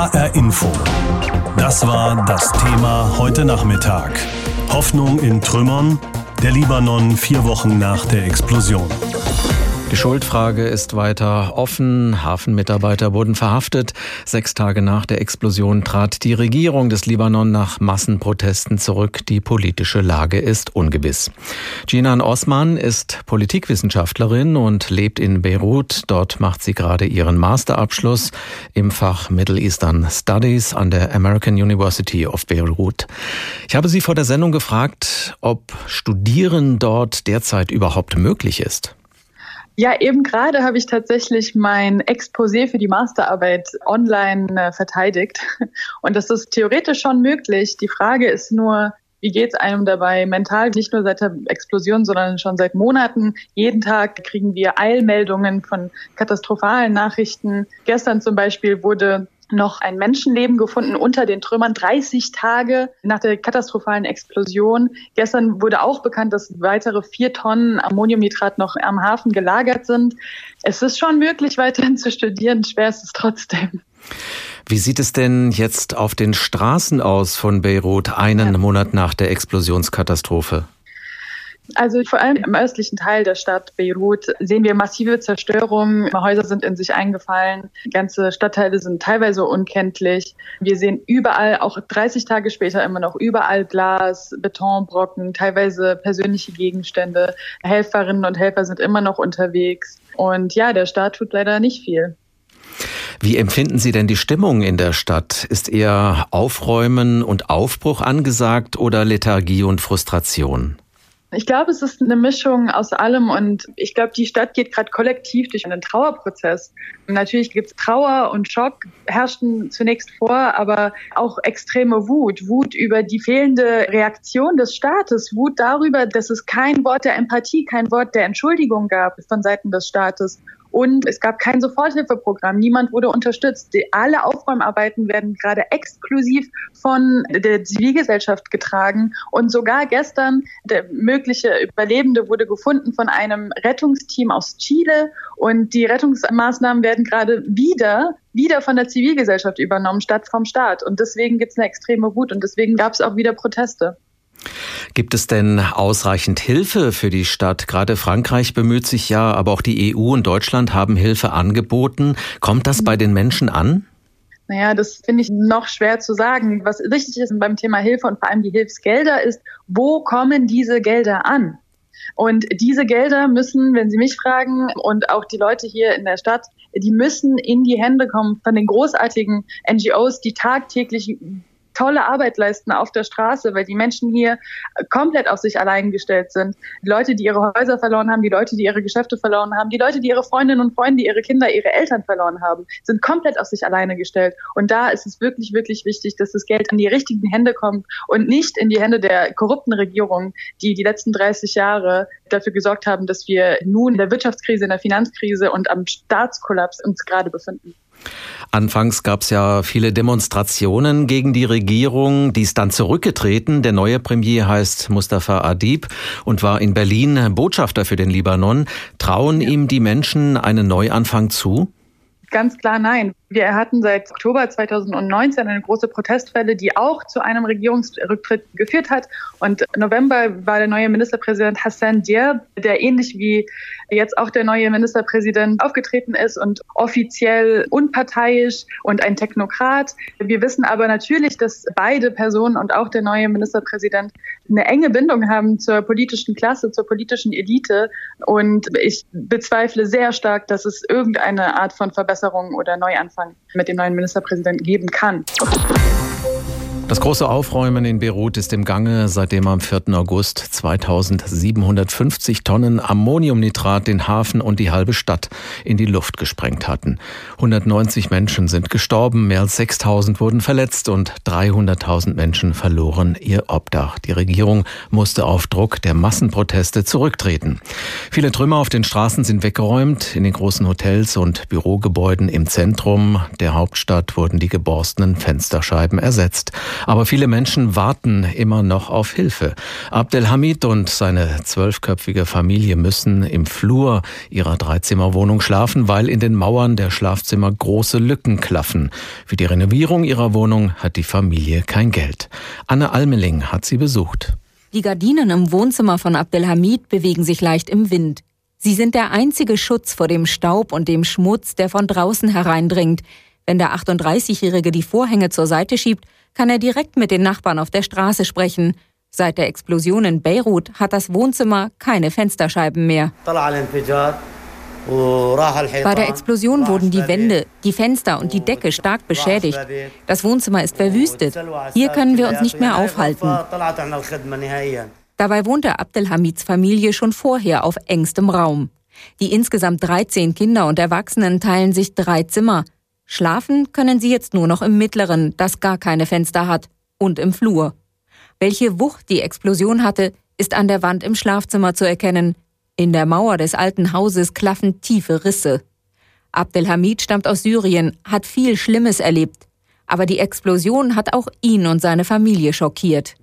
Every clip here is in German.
HR Info. Das war das Thema heute Nachmittag. Hoffnung in Trümmern. Der Libanon vier Wochen nach der Explosion. Die Schuldfrage ist weiter offen. Hafenmitarbeiter wurden verhaftet. Sechs Tage nach der Explosion trat die Regierung des Libanon nach Massenprotesten zurück. Die politische Lage ist ungewiss. Jinan Osman ist Politikwissenschaftlerin und lebt in Beirut. Dort macht sie gerade ihren Masterabschluss im Fach Middle Eastern Studies an der American University of Beirut. Ich habe sie vor der Sendung gefragt, ob Studieren dort derzeit überhaupt möglich ist. Ja, eben gerade habe ich tatsächlich mein Exposé für die Masterarbeit online äh, verteidigt. Und das ist theoretisch schon möglich. Die Frage ist nur, wie geht es einem dabei mental? Nicht nur seit der Explosion, sondern schon seit Monaten. Jeden Tag kriegen wir Eilmeldungen von katastrophalen Nachrichten. Gestern zum Beispiel wurde noch ein Menschenleben gefunden unter den Trümmern, 30 Tage nach der katastrophalen Explosion. Gestern wurde auch bekannt, dass weitere vier Tonnen Ammoniumnitrat noch am Hafen gelagert sind. Es ist schon möglich, weiterhin zu studieren. Schwer ist es trotzdem. Wie sieht es denn jetzt auf den Straßen aus von Beirut, einen ja. Monat nach der Explosionskatastrophe? Also vor allem im östlichen Teil der Stadt Beirut sehen wir massive Zerstörungen. Häuser sind in sich eingefallen. Ganze Stadtteile sind teilweise unkenntlich. Wir sehen überall, auch 30 Tage später immer noch überall Glas, Betonbrocken, teilweise persönliche Gegenstände. Helferinnen und Helfer sind immer noch unterwegs. Und ja, der Staat tut leider nicht viel. Wie empfinden Sie denn die Stimmung in der Stadt? Ist eher Aufräumen und Aufbruch angesagt oder Lethargie und Frustration? Ich glaube, es ist eine Mischung aus allem und ich glaube, die Stadt geht gerade kollektiv durch einen Trauerprozess. Natürlich gibt es Trauer und Schock, herrschten zunächst vor, aber auch extreme Wut. Wut über die fehlende Reaktion des Staates, Wut darüber, dass es kein Wort der Empathie, kein Wort der Entschuldigung gab von Seiten des Staates. Und es gab kein Soforthilfeprogramm. Niemand wurde unterstützt. Die, alle Aufräumarbeiten werden gerade exklusiv von der Zivilgesellschaft getragen. Und sogar gestern der mögliche Überlebende wurde gefunden von einem Rettungsteam aus Chile. Und die Rettungsmaßnahmen werden gerade wieder wieder von der Zivilgesellschaft übernommen, statt vom Staat. Und deswegen gibt es eine extreme Wut und deswegen gab es auch wieder Proteste. Gibt es denn ausreichend Hilfe für die Stadt? Gerade Frankreich bemüht sich ja, aber auch die EU und Deutschland haben Hilfe angeboten. Kommt das bei den Menschen an? Naja, das finde ich noch schwer zu sagen. Was wichtig ist beim Thema Hilfe und vor allem die Hilfsgelder ist, wo kommen diese Gelder an? Und diese Gelder müssen, wenn Sie mich fragen und auch die Leute hier in der Stadt, die müssen in die Hände kommen von den großartigen NGOs, die tagtäglich tolle Arbeit leisten auf der Straße, weil die Menschen hier komplett auf sich allein gestellt sind. Die Leute, die ihre Häuser verloren haben, die Leute, die ihre Geschäfte verloren haben, die Leute, die ihre Freundinnen und Freunde, ihre Kinder, ihre Eltern verloren haben, sind komplett auf sich alleine gestellt. Und da ist es wirklich, wirklich wichtig, dass das Geld an die richtigen Hände kommt und nicht in die Hände der korrupten Regierung, die die letzten 30 Jahre dafür gesorgt haben, dass wir nun in der Wirtschaftskrise, in der Finanzkrise und am Staatskollaps uns gerade befinden. Anfangs gab es ja viele Demonstrationen gegen die Regierung, die ist dann zurückgetreten. Der neue Premier heißt Mustafa Adib und war in Berlin Botschafter für den Libanon. Trauen ja. ihm die Menschen einen Neuanfang zu? Ganz klar nein. Wir hatten seit Oktober 2019 eine große Protestwelle, die auch zu einem Regierungsrücktritt geführt hat. Und November war der neue Ministerpräsident Hassan Diab, der ähnlich wie jetzt auch der neue Ministerpräsident aufgetreten ist und offiziell unparteiisch und ein Technokrat. Wir wissen aber natürlich, dass beide Personen und auch der neue Ministerpräsident eine enge Bindung haben zur politischen Klasse, zur politischen Elite. Und ich bezweifle sehr stark, dass es irgendeine Art von Verbesserung oder Neuanfang mit dem neuen Ministerpräsidenten geben kann. Das große Aufräumen in Beirut ist im Gange, seitdem am 4. August 2750 Tonnen Ammoniumnitrat den Hafen und die halbe Stadt in die Luft gesprengt hatten. 190 Menschen sind gestorben, mehr als 6000 wurden verletzt und 300.000 Menschen verloren ihr Obdach. Die Regierung musste auf Druck der Massenproteste zurücktreten. Viele Trümmer auf den Straßen sind weggeräumt. In den großen Hotels und Bürogebäuden im Zentrum der Hauptstadt wurden die geborstenen Fensterscheiben ersetzt. Aber viele Menschen warten immer noch auf Hilfe. Abdelhamid und seine zwölfköpfige Familie müssen im Flur ihrer Dreizimmerwohnung schlafen, weil in den Mauern der Schlafzimmer große Lücken klaffen. Für die Renovierung ihrer Wohnung hat die Familie kein Geld. Anne Almeling hat sie besucht. Die Gardinen im Wohnzimmer von Abdelhamid bewegen sich leicht im Wind. Sie sind der einzige Schutz vor dem Staub und dem Schmutz, der von draußen hereindringt. Wenn der 38-Jährige die Vorhänge zur Seite schiebt, kann er direkt mit den Nachbarn auf der Straße sprechen. Seit der Explosion in Beirut hat das Wohnzimmer keine Fensterscheiben mehr. Bei der Explosion wurden die Wände, die Fenster und die Decke stark beschädigt. Das Wohnzimmer ist verwüstet. Hier können wir uns nicht mehr aufhalten. Dabei wohnte Abdelhamids Familie schon vorher auf engstem Raum. Die insgesamt 13 Kinder und Erwachsenen teilen sich drei Zimmer. Schlafen können sie jetzt nur noch im mittleren, das gar keine Fenster hat, und im Flur. Welche Wucht die Explosion hatte, ist an der Wand im Schlafzimmer zu erkennen. In der Mauer des alten Hauses klaffen tiefe Risse. Abdelhamid stammt aus Syrien, hat viel Schlimmes erlebt. Aber die Explosion hat auch ihn und seine Familie schockiert.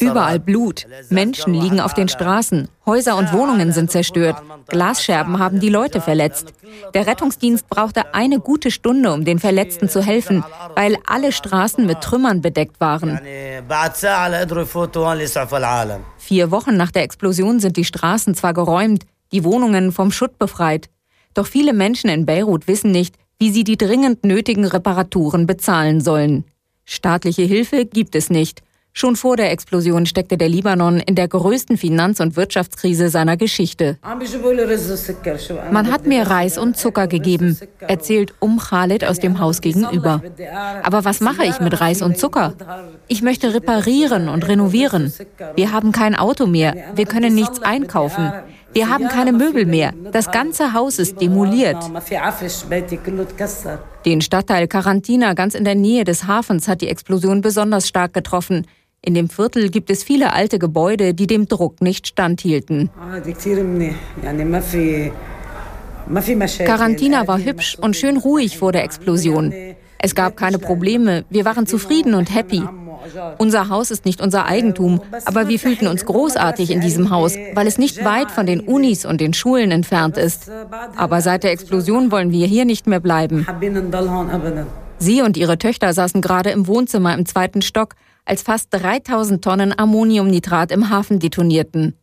Überall Blut. Menschen liegen auf den Straßen. Häuser und Wohnungen sind zerstört. Glasscherben haben die Leute verletzt. Der Rettungsdienst brauchte eine gute Stunde, um den Verletzten zu helfen, weil alle Straßen mit Trümmern bedeckt waren. Vier Wochen nach der Explosion sind die Straßen zwar geräumt, die Wohnungen vom Schutt befreit. Doch viele Menschen in Beirut wissen nicht, wie sie die dringend nötigen Reparaturen bezahlen sollen. Staatliche Hilfe gibt es nicht. Schon vor der Explosion steckte der Libanon in der größten Finanz- und Wirtschaftskrise seiner Geschichte. Man hat mir Reis und Zucker gegeben, erzählt Um Khalid aus dem Haus gegenüber. Aber was mache ich mit Reis und Zucker? Ich möchte reparieren und renovieren. Wir haben kein Auto mehr, wir können nichts einkaufen. Wir haben keine Möbel mehr. Das ganze Haus ist demoliert. Den Stadtteil Karantina ganz in der Nähe des Hafens hat die Explosion besonders stark getroffen. In dem Viertel gibt es viele alte Gebäude, die dem Druck nicht standhielten. Karantina war hübsch und schön ruhig vor der Explosion. Es gab keine Probleme, wir waren zufrieden und happy. Unser Haus ist nicht unser Eigentum, aber wir fühlten uns großartig in diesem Haus, weil es nicht weit von den Unis und den Schulen entfernt ist. Aber seit der Explosion wollen wir hier nicht mehr bleiben. Sie und ihre Töchter saßen gerade im Wohnzimmer im zweiten Stock, als fast 3000 Tonnen Ammoniumnitrat im Hafen detonierten.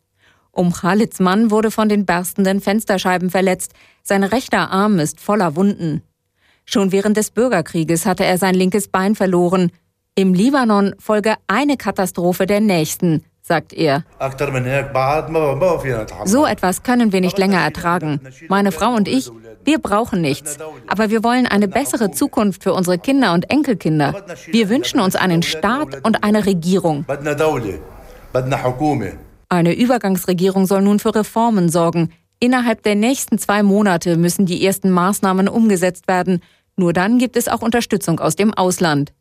Um Khalids Mann wurde von den berstenden Fensterscheiben verletzt. Sein rechter Arm ist voller Wunden. Schon während des Bürgerkrieges hatte er sein linkes Bein verloren. Im Libanon folge eine Katastrophe der nächsten, sagt er. So etwas können wir nicht länger ertragen. Meine Frau und ich, wir brauchen nichts. Aber wir wollen eine bessere Zukunft für unsere Kinder und Enkelkinder. Wir wünschen uns einen Staat und eine Regierung. Eine Übergangsregierung soll nun für Reformen sorgen. Innerhalb der nächsten zwei Monate müssen die ersten Maßnahmen umgesetzt werden. Nur dann gibt es auch Unterstützung aus dem Ausland.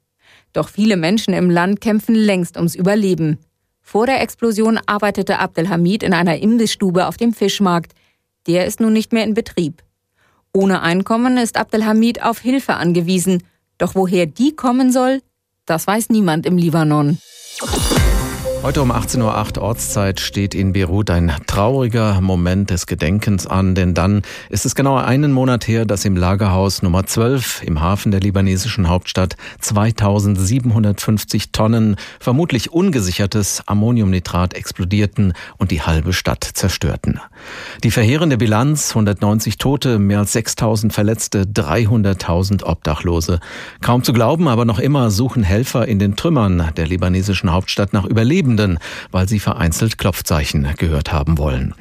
Doch viele Menschen im Land kämpfen längst ums Überleben. Vor der Explosion arbeitete Abdelhamid in einer Imbissstube auf dem Fischmarkt. Der ist nun nicht mehr in Betrieb. Ohne Einkommen ist Abdelhamid auf Hilfe angewiesen. Doch woher die kommen soll, das weiß niemand im Libanon. Heute um 18.08 Uhr Ortszeit steht in Beirut ein trauriger Moment des Gedenkens an, denn dann ist es genau einen Monat her, dass im Lagerhaus Nummer 12 im Hafen der libanesischen Hauptstadt 2750 Tonnen vermutlich ungesichertes Ammoniumnitrat explodierten und die halbe Stadt zerstörten. Die verheerende Bilanz 190 Tote, mehr als 6000 Verletzte, 300.000 Obdachlose. Kaum zu glauben, aber noch immer suchen Helfer in den Trümmern der libanesischen Hauptstadt nach Überleben Überlebenden, weil sie vereinzelt Klopfzeichen gehört haben wollen.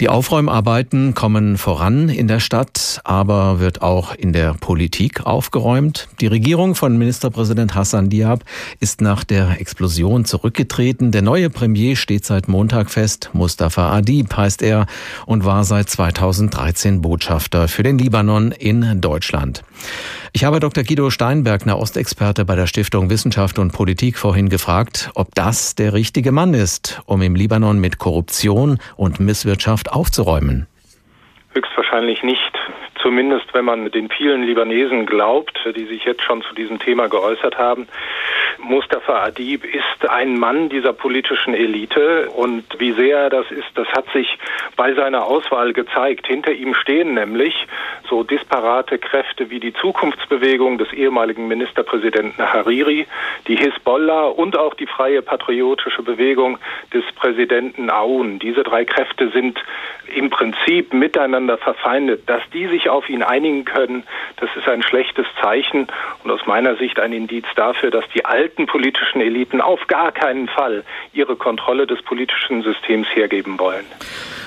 Die Aufräumarbeiten kommen voran in der Stadt, aber wird auch in der Politik aufgeräumt. Die Regierung von Ministerpräsident Hassan Diab ist nach der Explosion zurückgetreten. Der neue Premier steht seit Montag fest. Mustafa Adib heißt er und war seit 2013 Botschafter für den Libanon in Deutschland. Ich habe Dr. Guido Steinberg, Nahostexperte bei der Stiftung Wissenschaft und Politik, vorhin gefragt, ob das der richtige Mann ist, um im Libanon mit Korruption und Misswirtschaft aufzuräumen. Höchstwahrscheinlich nicht. zumindest wenn man den vielen Libanesen glaubt, die sich jetzt schon zu diesem Thema geäußert haben. Mustafa Adib ist ein Mann dieser politischen Elite und wie sehr er das ist, das hat sich bei seiner Auswahl gezeigt. Hinter ihm stehen nämlich so disparate Kräfte wie die Zukunftsbewegung des ehemaligen Ministerpräsidenten Hariri, die Hisbollah und auch die freie patriotische Bewegung des Präsidenten Aoun. Diese drei Kräfte sind im Prinzip miteinander verfeindet. Dass die sich auf ihn einigen können, das ist ein schlechtes Zeichen und aus meiner Sicht ein Indiz dafür, dass die alten politischen Eliten auf gar keinen Fall ihre Kontrolle des politischen Systems hergeben wollen.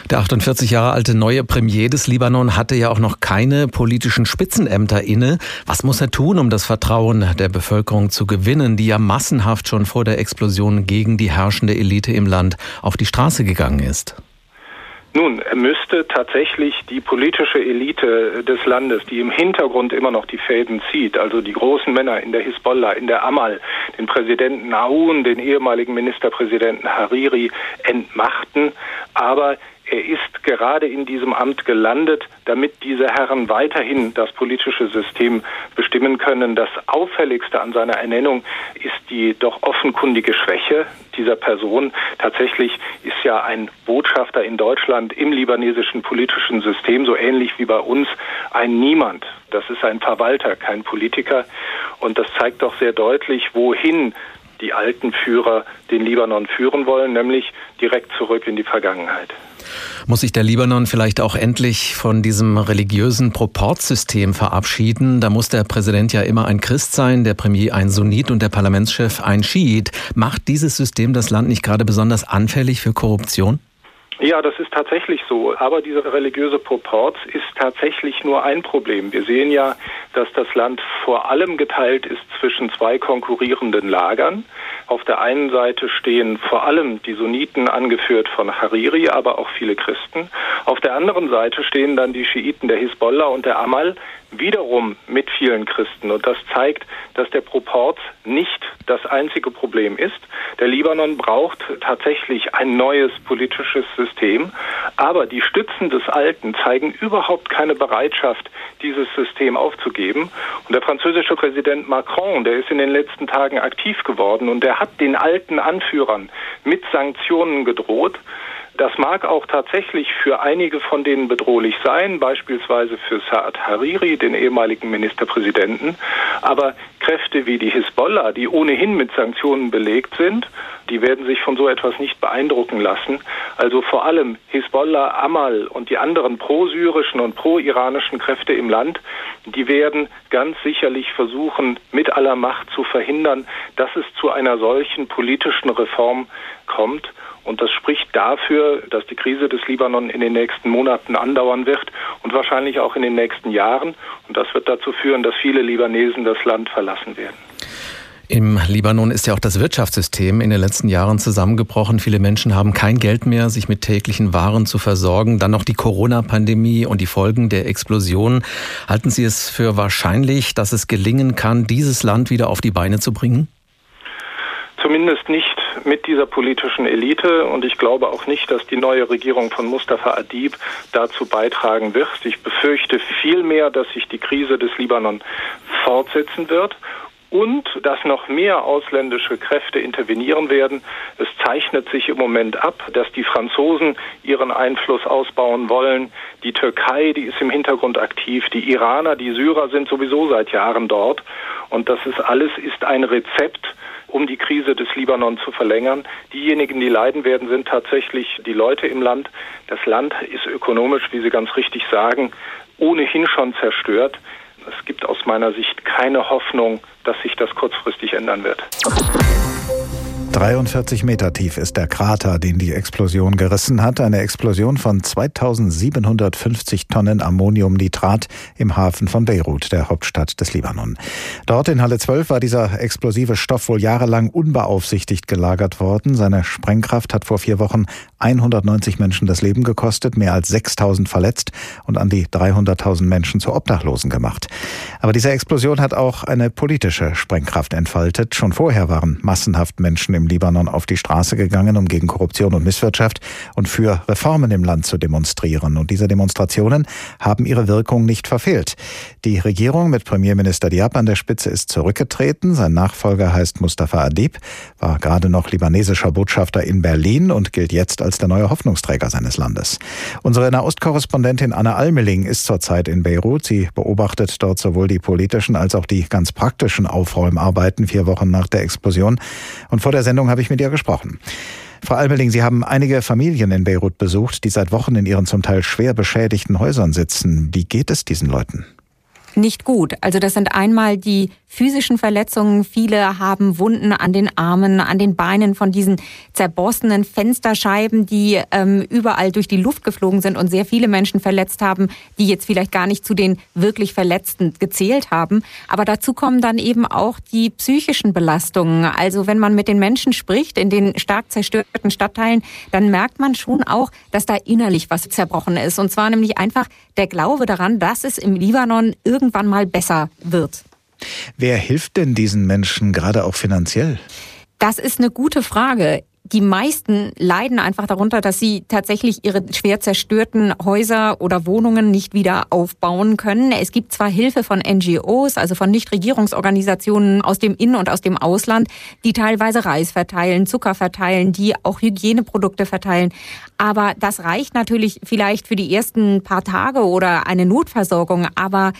Der 48 Jahre alte neue Premier des Libanon hatte ja auch noch keine politischen Spitzenämter inne. Was muss er tun, um das Vertrauen der Bevölkerung zu gewinnen, die ja massenhaft schon vor der Explosion gegen die herrschende Elite im Land auf die Straße gegangen ist? Nun, müsste tatsächlich die politische Elite des Landes, die im Hintergrund immer noch die Fäden zieht, also die großen Männer in der Hisbollah, in der Amal, den Präsidenten Aoun, den ehemaligen Ministerpräsidenten Hariri, entmachten. Aber er ist gerade in diesem Amt gelandet, damit diese Herren weiterhin das politische System bestimmen können. Das Auffälligste an seiner Ernennung ist die doch offenkundige Schwäche dieser Person. Tatsächlich ist ja ein Botschafter in Deutschland im libanesischen politischen System, so ähnlich wie bei uns, ein Niemand. Das ist ein Verwalter, kein Politiker. Und das zeigt doch sehr deutlich, wohin die alten Führer den Libanon führen wollen, nämlich direkt zurück in die Vergangenheit. Muss sich der Libanon vielleicht auch endlich von diesem religiösen Proportsystem verabschieden? Da muss der Präsident ja immer ein Christ sein, der Premier ein Sunnit und der Parlamentschef ein Schiit. Macht dieses System das Land nicht gerade besonders anfällig für Korruption? Ja, das ist tatsächlich so. Aber dieser religiöse Proporz ist tatsächlich nur ein Problem. Wir sehen ja, dass das Land vor allem geteilt ist zwischen zwei konkurrierenden Lagern. Auf der einen Seite stehen vor allem die Sunniten, angeführt von Hariri, aber auch viele Christen. Auf der anderen Seite stehen dann die Schiiten der Hisbollah und der Amal, wiederum mit vielen Christen. Und das zeigt, dass der Proport nicht das einzige Problem ist. Der Libanon braucht tatsächlich ein neues politisches System, aber die Stützen des Alten zeigen überhaupt keine Bereitschaft, dieses System aufzugeben. Und der französische Präsident Macron, der ist in den letzten Tagen aktiv geworden und der hat den alten Anführern mit Sanktionen gedroht. Das mag auch tatsächlich für einige von denen bedrohlich sein, beispielsweise für Saad Hariri, den ehemaligen Ministerpräsidenten. Aber Kräfte wie die Hisbollah, die ohnehin mit Sanktionen belegt sind, die werden sich von so etwas nicht beeindrucken lassen. Also vor allem Hisbollah, Amal und die anderen pro-syrischen und pro-iranischen Kräfte im Land, die werden ganz sicherlich versuchen, mit aller Macht zu verhindern, dass es zu einer solchen politischen Reform kommt. Und das spricht dafür, dass die Krise des Libanon in den nächsten Monaten andauern wird und wahrscheinlich auch in den nächsten Jahren. Und das wird dazu führen, dass viele Libanesen das Land verlassen werden. Im Libanon ist ja auch das Wirtschaftssystem in den letzten Jahren zusammengebrochen. Viele Menschen haben kein Geld mehr, sich mit täglichen Waren zu versorgen. Dann noch die Corona-Pandemie und die Folgen der Explosion. Halten Sie es für wahrscheinlich, dass es gelingen kann, dieses Land wieder auf die Beine zu bringen? Zumindest nicht mit dieser politischen Elite und ich glaube auch nicht, dass die neue Regierung von Mustafa Adib dazu beitragen wird. Ich befürchte vielmehr, dass sich die Krise des Libanon fortsetzen wird und dass noch mehr ausländische Kräfte intervenieren werden. Es zeichnet sich im Moment ab, dass die Franzosen ihren Einfluss ausbauen wollen. Die Türkei, die ist im Hintergrund aktiv. Die Iraner, die Syrer sind sowieso seit Jahren dort. Und das ist alles ist ein Rezept, um die Krise des Libanon zu verlängern. Diejenigen, die leiden werden, sind tatsächlich die Leute im Land. Das Land ist ökonomisch, wie Sie ganz richtig sagen, ohnehin schon zerstört. Es gibt aus meiner Sicht keine Hoffnung, dass sich das kurzfristig ändern wird. 43 Meter tief ist der Krater, den die Explosion gerissen hat. Eine Explosion von 2750 Tonnen Ammoniumnitrat im Hafen von Beirut, der Hauptstadt des Libanon. Dort in Halle 12 war dieser explosive Stoff wohl jahrelang unbeaufsichtigt gelagert worden. Seine Sprengkraft hat vor vier Wochen 190 Menschen das Leben gekostet, mehr als 6000 verletzt und an die 300.000 Menschen zu Obdachlosen gemacht. Aber diese Explosion hat auch eine politische Sprengkraft entfaltet. Schon vorher waren massenhaft Menschen im Libanon auf die Straße gegangen, um gegen Korruption und Misswirtschaft und für Reformen im Land zu demonstrieren. Und diese Demonstrationen haben ihre Wirkung nicht verfehlt. Die Regierung mit Premierminister Diab an der Spitze ist zurückgetreten. Sein Nachfolger heißt Mustafa Adib, war gerade noch libanesischer Botschafter in Berlin und gilt jetzt als der neue Hoffnungsträger seines Landes. Unsere Nahostkorrespondentin Anna Almeling ist zurzeit in Beirut. Sie beobachtet dort sowohl die politischen als auch die ganz praktischen Aufräumarbeiten vier Wochen nach der Explosion. Und vor der Sendung habe ich mit ihr gesprochen. Frau Almeling, Sie haben einige Familien in Beirut besucht, die seit Wochen in ihren zum Teil schwer beschädigten Häusern sitzen. Wie geht es diesen Leuten? nicht gut. Also das sind einmal die physischen Verletzungen. Viele haben Wunden an den Armen, an den Beinen von diesen zerborstenen Fensterscheiben, die ähm, überall durch die Luft geflogen sind und sehr viele Menschen verletzt haben, die jetzt vielleicht gar nicht zu den wirklich Verletzten gezählt haben. Aber dazu kommen dann eben auch die psychischen Belastungen. Also wenn man mit den Menschen spricht in den stark zerstörten Stadtteilen, dann merkt man schon auch, dass da innerlich was zerbrochen ist. Und zwar nämlich einfach der Glaube daran, dass es im Libanon irgendwann mal besser wird. Wer hilft denn diesen Menschen gerade auch finanziell? Das ist eine gute Frage die meisten leiden einfach darunter, dass sie tatsächlich ihre schwer zerstörten Häuser oder Wohnungen nicht wieder aufbauen können. Es gibt zwar Hilfe von NGOs, also von Nichtregierungsorganisationen aus dem In- und aus dem Ausland, die teilweise Reis verteilen, Zucker verteilen, die auch Hygieneprodukte verteilen. Aber das reicht natürlich vielleicht für die ersten paar Tage oder eine Notversorgung. Aber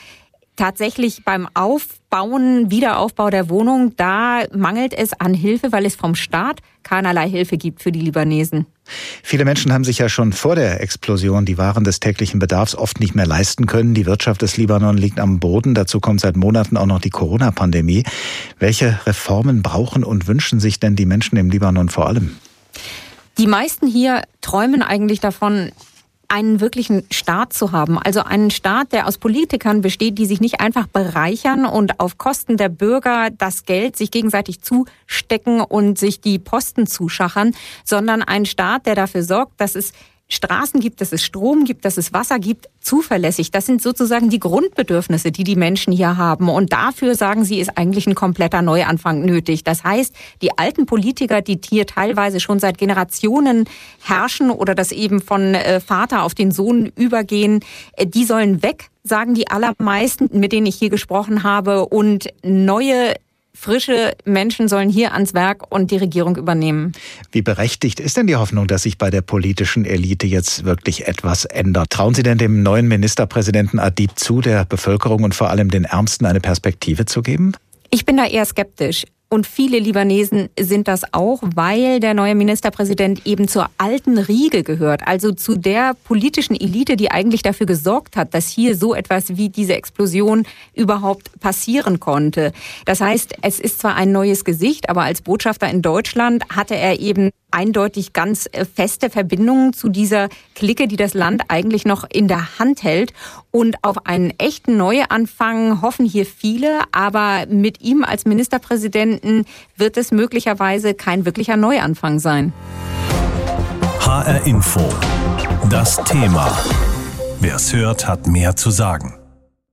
tatsächlich beim Aufbauen, Wiederaufbau der Wohnung, da mangelt es an Hilfe, weil es vom Staat keinerlei Hilfe gibt für die Libanesen. Viele Menschen haben sich ja schon vor der Explosion die Waren des täglichen Bedarfs oft nicht mehr leisten können. Die Wirtschaft des Libanon liegt am Boden. Dazu kommt seit Monaten auch noch die Corona-Pandemie. Welche Reformen brauchen und wünschen sich denn die Menschen im Libanon vor allem? Die meisten hier träumen eigentlich davon, einen wirklichen Staat zu haben. Also einen Staat, der aus Politikern besteht, die sich nicht einfach bereichern und auf Kosten der Bürger das Geld sich gegenseitig zustecken und sich die Posten zuschachern, sondern ein Staat, der dafür sorgt, dass es Straßen gibt, dass es Strom gibt, dass es Wasser gibt, zuverlässig. Das sind sozusagen die Grundbedürfnisse, die die Menschen hier haben. Und dafür, sagen sie, ist eigentlich ein kompletter Neuanfang nötig. Das heißt, die alten Politiker, die hier teilweise schon seit Generationen herrschen oder das eben von äh, Vater auf den Sohn übergehen, äh, die sollen weg sagen die allermeisten, mit denen ich hier gesprochen habe, und neue Frische Menschen sollen hier ans Werk und die Regierung übernehmen. Wie berechtigt ist denn die Hoffnung, dass sich bei der politischen Elite jetzt wirklich etwas ändert? Trauen Sie denn dem neuen Ministerpräsidenten Adib zu, der Bevölkerung und vor allem den Ärmsten eine Perspektive zu geben? Ich bin da eher skeptisch. Und viele Libanesen sind das auch, weil der neue Ministerpräsident eben zur alten Riege gehört, also zu der politischen Elite, die eigentlich dafür gesorgt hat, dass hier so etwas wie diese Explosion überhaupt passieren konnte. Das heißt, es ist zwar ein neues Gesicht, aber als Botschafter in Deutschland hatte er eben eindeutig ganz äh, feste Verbindungen zu dieser Clique, die das Land eigentlich noch in der Hand hält. Und auf einen echten Neuanfang hoffen hier viele, aber mit ihm als Ministerpräsidenten wird es möglicherweise kein wirklicher Neuanfang sein. HR Info. Das Thema. Wer es hört, hat mehr zu sagen.